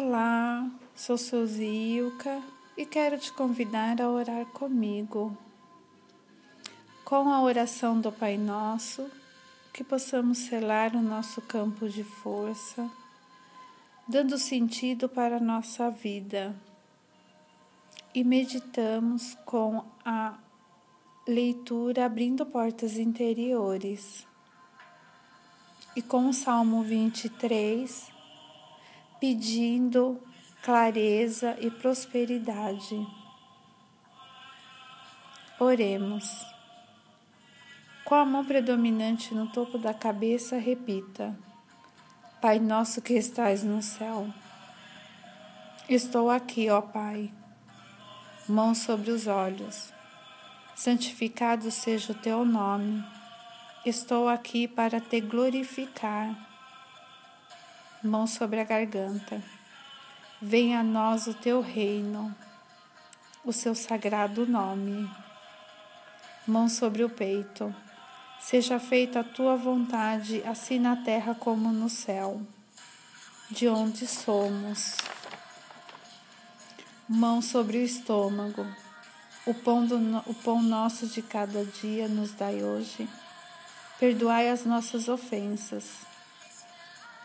Olá, sou Suzy Ilka e quero te convidar a orar comigo. Com a oração do Pai Nosso, que possamos selar o nosso campo de força, dando sentido para a nossa vida. E meditamos com a leitura abrindo portas interiores. E com o Salmo 23, pedindo clareza e prosperidade. Oremos. Com a mão predominante no topo da cabeça, repita: Pai nosso que estais no céu. Estou aqui, ó Pai. Mão sobre os olhos. Santificado seja o teu nome. Estou aqui para te glorificar mão sobre a garganta. Venha a nós o teu reino, o seu sagrado nome. Mão sobre o peito. Seja feita a tua vontade, assim na terra como no céu, de onde somos. Mão sobre o estômago. O pão, do, o pão nosso de cada dia nos dai hoje. Perdoai as nossas ofensas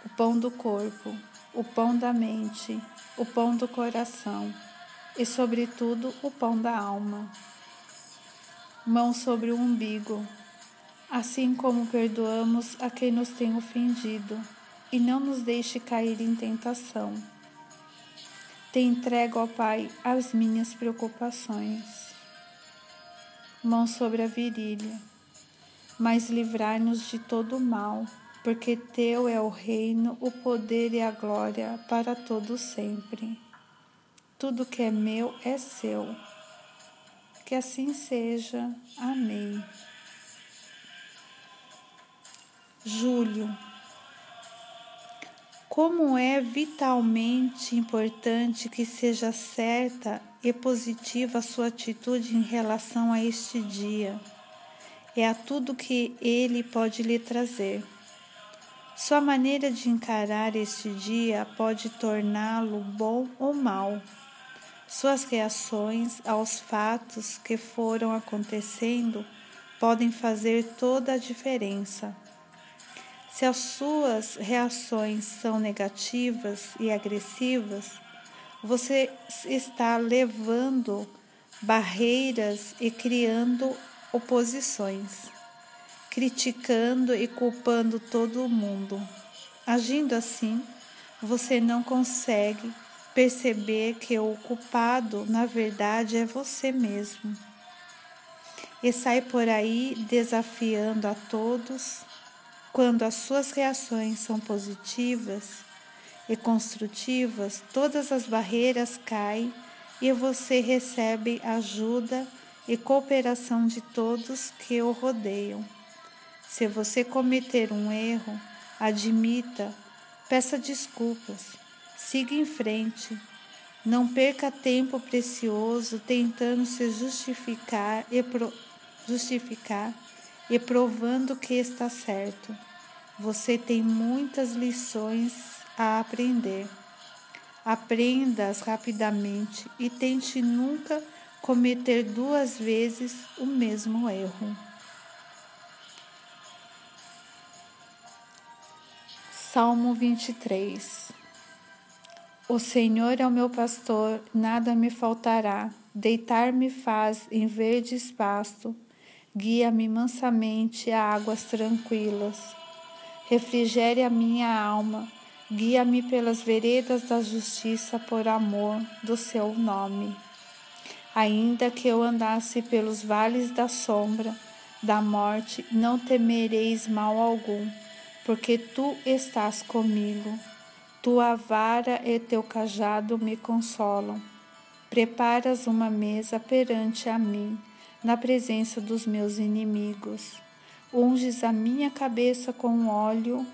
o pão do corpo, o pão da mente, o pão do coração e, sobretudo, o pão da alma. Mão sobre o umbigo, assim como perdoamos a quem nos tem ofendido, e não nos deixe cair em tentação. Te entrego, ó Pai, as minhas preocupações. Mão sobre a virilha, mas livrai-nos de todo o mal porque teu é o reino, o poder e a glória para todo sempre. Tudo que é meu é seu. Que assim seja. Amém. Júlio. Como é vitalmente importante que seja certa e positiva a sua atitude em relação a este dia e a tudo que ele pode lhe trazer. Sua maneira de encarar este dia pode torná-lo bom ou mal. Suas reações aos fatos que foram acontecendo podem fazer toda a diferença. Se as suas reações são negativas e agressivas, você está levando barreiras e criando oposições criticando e culpando todo mundo. Agindo assim, você não consegue perceber que o culpado, na verdade, é você mesmo. E sai por aí desafiando a todos. Quando as suas reações são positivas e construtivas, todas as barreiras caem e você recebe ajuda e cooperação de todos que o rodeiam. Se você cometer um erro, admita, peça desculpas, siga em frente. Não perca tempo precioso tentando se justificar e, pro, justificar e provando que está certo. Você tem muitas lições a aprender. Aprenda-as rapidamente e tente nunca cometer duas vezes o mesmo erro. Salmo 23 O Senhor é o meu pastor, nada me faltará. Deitar-me faz em verdes pasto, guia-me mansamente a águas tranquilas. Refrigere a minha alma, guia-me pelas veredas da justiça por amor do seu nome. Ainda que eu andasse pelos vales da sombra da morte, não temereis mal algum porque tu estás comigo. Tua vara e teu cajado me consolam. Preparas uma mesa perante a mim, na presença dos meus inimigos. Unges a minha cabeça com óleo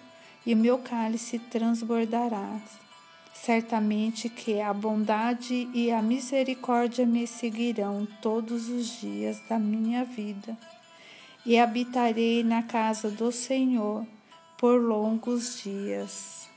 e meu cálice transbordará. Certamente que a bondade e a misericórdia me seguirão todos os dias da minha vida, e habitarei na casa do Senhor por longos dias.